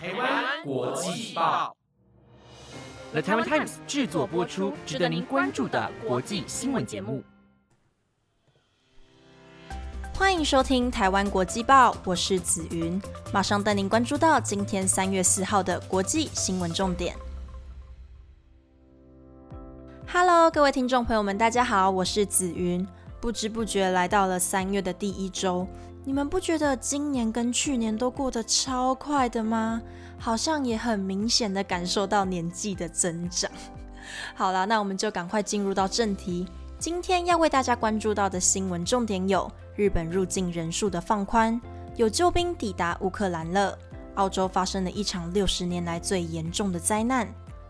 台湾国际报，The Taiwan Times 制作播出，值得您关注的国际新闻节目。欢迎收听台湾国际报，我是紫云，马上带您关注到今天三月四号的国际新闻重点。Hello，各位听众朋友们，大家好，我是紫云。不知不觉来到了三月的第一周，你们不觉得今年跟去年都过得超快的吗？好像也很明显的感受到年纪的增长。好了，那我们就赶快进入到正题。今天要为大家关注到的新闻重点有：日本入境人数的放宽，有救兵抵达乌克兰了；澳洲发生了一场六十年来最严重的灾难；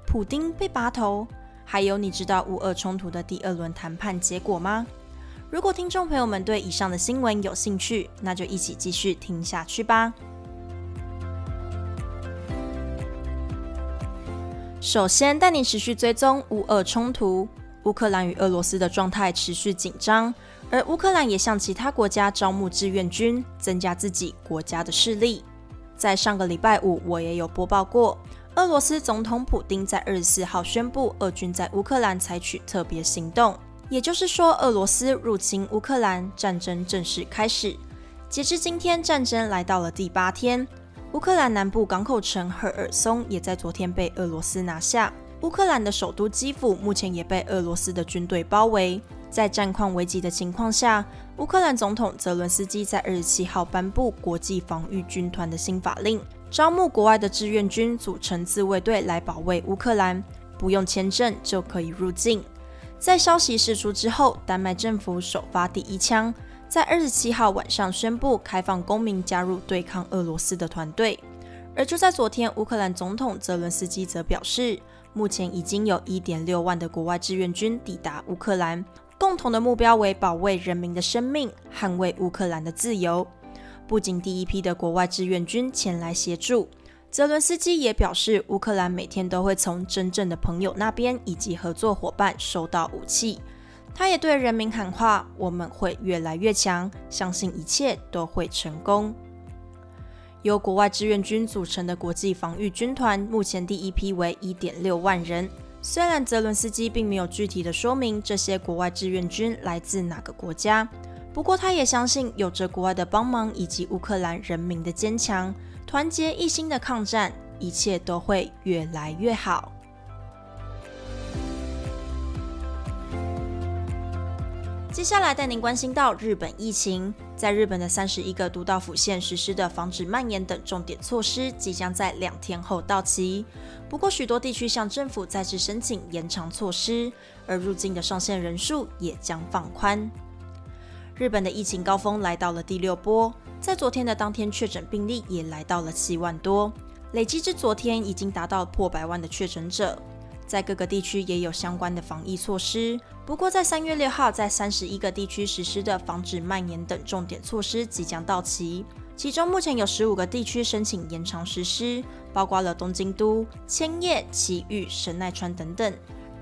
普丁被拔头；还有你知道乌俄冲突的第二轮谈判结果吗？如果听众朋友们对以上的新闻有兴趣，那就一起继续听下去吧。首先，带你持续追踪乌俄冲突，乌克兰与俄罗斯的状态持续紧张，而乌克兰也向其他国家招募志愿军，增加自己国家的势力。在上个礼拜五，我也有播报过，俄罗斯总统普京在二十四号宣布，俄军在乌克兰采取特别行动。也就是说，俄罗斯入侵乌克兰，战争正式开始。截至今天，战争来到了第八天。乌克兰南部港口城赫尔松也在昨天被俄罗斯拿下。乌克兰的首都基辅目前也被俄罗斯的军队包围。在战况危急的情况下，乌克兰总统泽伦斯基在二十七号颁布国际防御军团的新法令，招募国外的志愿军组成自卫队来保卫乌克兰，不用签证就可以入境。在消息释出之后，丹麦政府首发第一枪，在二十七号晚上宣布开放公民加入对抗俄罗斯的团队。而就在昨天，乌克兰总统泽伦斯基则表示，目前已经有一点六万的国外志愿军抵达乌克兰，共同的目标为保卫人民的生命，捍卫乌克兰的自由。不仅第一批的国外志愿军前来协助。泽伦斯基也表示，乌克兰每天都会从真正的朋友那边以及合作伙伴收到武器。他也对人民喊话：“我们会越来越强，相信一切都会成功。”由国外志愿军组成的国际防御军团，目前第一批为一点六万人。虽然泽伦斯基并没有具体的说明这些国外志愿军来自哪个国家，不过他也相信，有着国外的帮忙以及乌克兰人民的坚强。团结一心的抗战，一切都会越来越好。接下来带您关心到日本疫情，在日本的三十一个都道府县实施的防止蔓延等重点措施，即将在两天后到期。不过，许多地区向政府再次申请延长措施，而入境的上限人数也将放宽。日本的疫情高峰来到了第六波。在昨天的当天，确诊病例也来到了七万多，累计至昨天已经达到破百万的确诊者。在各个地区也有相关的防疫措施。不过，在三月六号，在三十一个地区实施的防止蔓延等重点措施即将到期，其中目前有十五个地区申请延长实施，包括了东京都、千叶、埼玉、神奈川等等。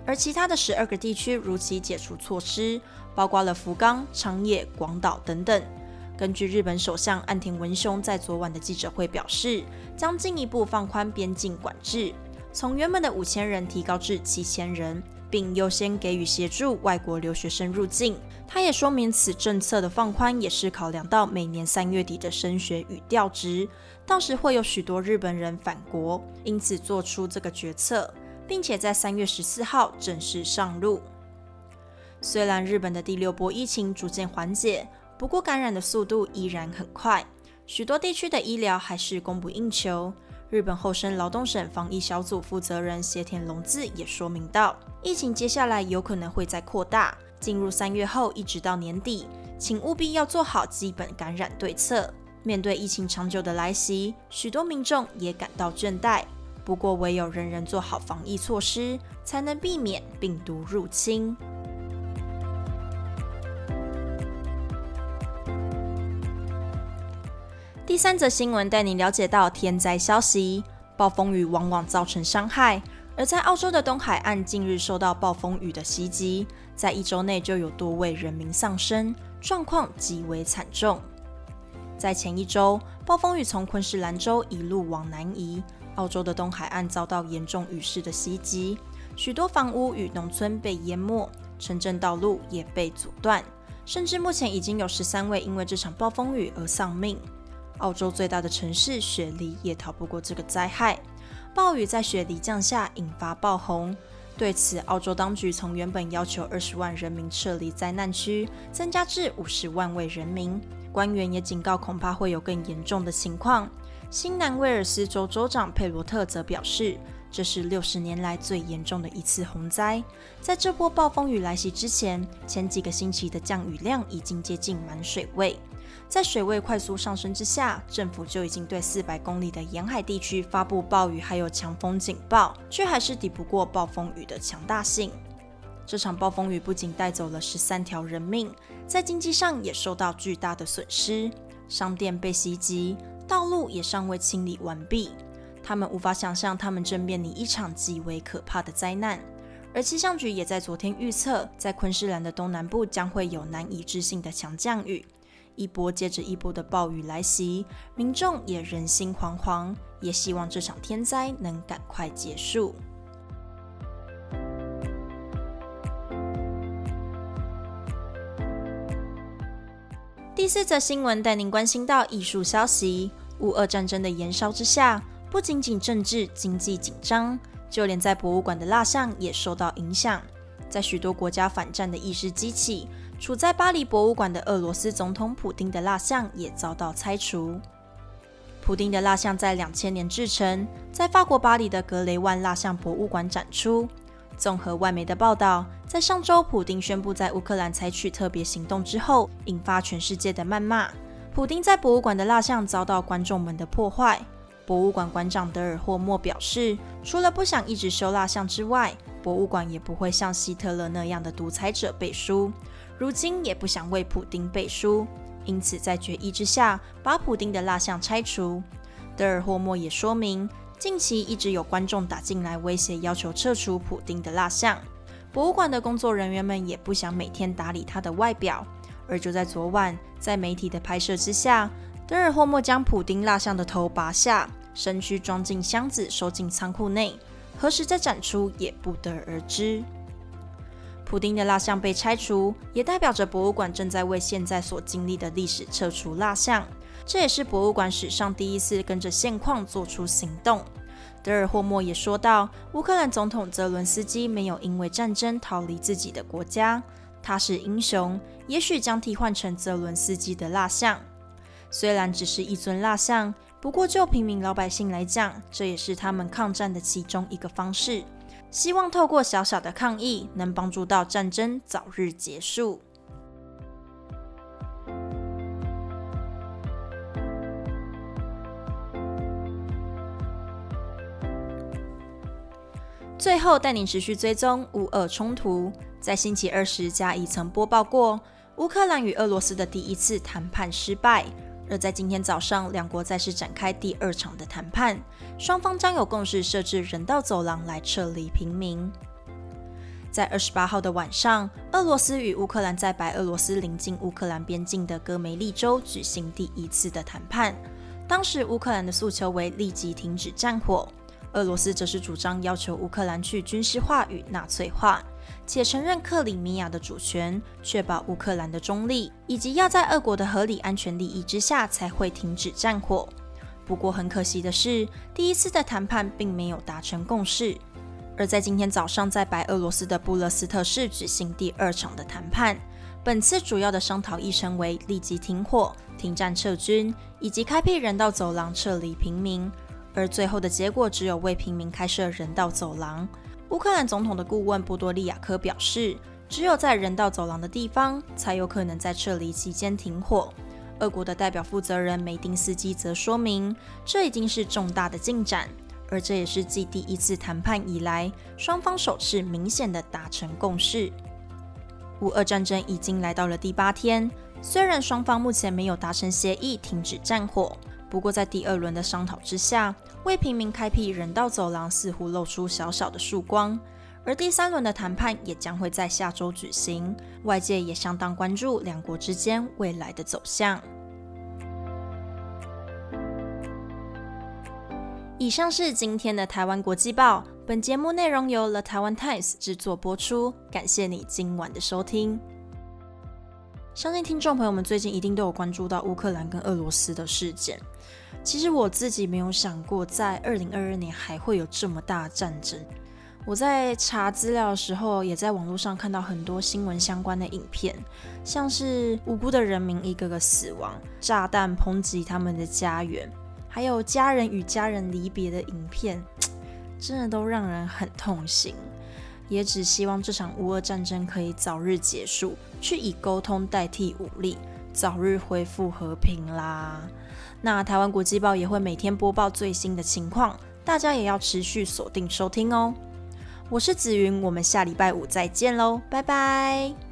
而其他的十二个地区如期解除措施，包括了福冈、长野、广岛等等。根据日本首相岸田文雄在昨晚的记者会表示，将进一步放宽边境管制，从原本的五千人提高至七千人，并优先给予协助外国留学生入境。他也说明，此政策的放宽也是考量到每年三月底的升学与调职，到时会有许多日本人返国，因此做出这个决策，并且在三月十四号正式上路。虽然日本的第六波疫情逐渐缓解。不过，感染的速度依然很快，许多地区的医疗还是供不应求。日本厚生劳动省防疫小组负责人斜田隆字也说明到，疫情接下来有可能会再扩大，进入三月后一直到年底，请务必要做好基本感染对策。面对疫情长久的来袭，许多民众也感到倦怠。不过，唯有人人做好防疫措施，才能避免病毒入侵。第三则新闻带你了解到天灾消息。暴风雨往往造成伤害，而在澳洲的东海岸近日受到暴风雨的袭击，在一周内就有多位人民丧生，状况极为惨重。在前一周，暴风雨从昆士兰州一路往南移，澳洲的东海岸遭到严重雨势的袭击，许多房屋与农村被淹没，城镇道路也被阻断，甚至目前已经有十三位因为这场暴风雨而丧命。澳洲最大的城市雪梨也逃不过这个灾害，暴雨在雪梨降下，引发暴洪。对此，澳洲当局从原本要求二十万人民撤离灾难区，增加至五十万位人民。官员也警告，恐怕会有更严重的情况。新南威尔斯州州长佩罗特则表示，这是六十年来最严重的一次洪灾。在这波暴风雨来袭之前，前几个星期的降雨量已经接近满水位。在水位快速上升之下，政府就已经对四百公里的沿海地区发布暴雨还有强风警报，却还是抵不过暴风雨的强大性。这场暴风雨不仅带走了十三条人命，在经济上也受到巨大的损失，商店被袭击，道路也尚未清理完毕。他们无法想象，他们正面临一场极为可怕的灾难。而气象局也在昨天预测，在昆士兰的东南部将会有难以置信的强降雨，一波接着一波的暴雨来袭，民众也人心惶惶，也希望这场天灾能赶快结束。第四则新闻带您关心到艺术消息：乌俄战争的延烧之下，不仅仅政治经济紧张，就连在博物馆的蜡像也受到影响。在许多国家反战的意识激起，处在巴黎博物馆的俄罗斯总统普丁的蜡像也遭到拆除。普丁的蜡像在两千年制成，在法国巴黎的格雷万蜡像博物馆展出。综合外媒的报道，在上周，普丁宣布在乌克兰采取特别行动之后，引发全世界的谩骂。普丁在博物馆的蜡像遭到观众们的破坏。博物馆馆长德尔霍莫表示，除了不想一直收蜡像之外，博物馆也不会像希特勒那样的独裁者背书，如今也不想为普丁背书，因此在决议之下，把普丁的蜡像拆除。德尔霍莫也说明。近期一直有观众打进来威胁，要求撤除普丁的蜡像。博物馆的工作人员们也不想每天打理它的外表，而就在昨晚，在媒体的拍摄之下，德尔霍莫将普丁蜡像的头拔下，身躯装进箱子，收进仓库内。何时再展出也不得而知。普丁的蜡像被拆除，也代表着博物馆正在为现在所经历的历史撤除蜡像。这也是博物馆史上第一次跟着现况做出行动。德尔霍莫也说到，乌克兰总统泽伦斯基没有因为战争逃离自己的国家，他是英雄，也许将替换成泽伦斯基的蜡像。虽然只是一尊蜡像，不过就平民老百姓来讲，这也是他们抗战的其中一个方式。希望透过小小的抗议，能帮助到战争早日结束。最后带您持续追踪乌俄冲突。在星期二时，加已曾播报过乌克兰与俄罗斯的第一次谈判失败。而在今天早上，两国再次展开第二场的谈判，双方将有共识设置人道走廊来撤离平民。在二十八号的晚上，俄罗斯与乌克兰在白俄罗斯临近乌克兰边境的戈梅利州举行第一次的谈判。当时，乌克兰的诉求为立即停止战火。俄罗斯则是主张要求乌克兰去军事化与纳粹化，且承认克里米亚的主权，确保乌克兰的中立，以及要在俄国的合理安全利益之下才会停止战火。不过很可惜的是，第一次的谈判并没有达成共识。而在今天早上，在白俄罗斯的布勒斯特市举行第二场的谈判，本次主要的商讨议程为立即停火、停战撤军，以及开辟人道走廊撤离平民。而最后的结果只有为平民开设人道走廊。乌克兰总统的顾问波多利亚科表示，只有在人道走廊的地方，才有可能在撤离期间停火。俄国的代表负责人梅丁斯基则说明，这已经是重大的进展，而这也是继第一次谈判以来，双方首次明显的达成共识。乌俄战争已经来到了第八天，虽然双方目前没有达成协议停止战火。不过在第二轮的商讨之下，为平民开辟人道走廊似乎露出小小的曙光。而第三轮的谈判也将会在下周举行，外界也相当关注两国之间未来的走向。以上是今天的台湾国际报。本节目内容由 The Taiwan Times 制作播出，感谢你今晚的收听。相信听众朋友们最近一定都有关注到乌克兰跟俄罗斯的事件。其实我自己没有想过，在二零二二年还会有这么大战争。我在查资料的时候，也在网络上看到很多新闻相关的影片，像是无辜的人民一个个死亡，炸弹抨击他们的家园，还有家人与家人离别的影片。真的都让人很痛心，也只希望这场无俄战争可以早日结束，去以沟通代替武力，早日恢复和平啦。那台湾国际报也会每天播报最新的情况，大家也要持续锁定收听哦。我是紫云，我们下礼拜五再见喽，拜拜。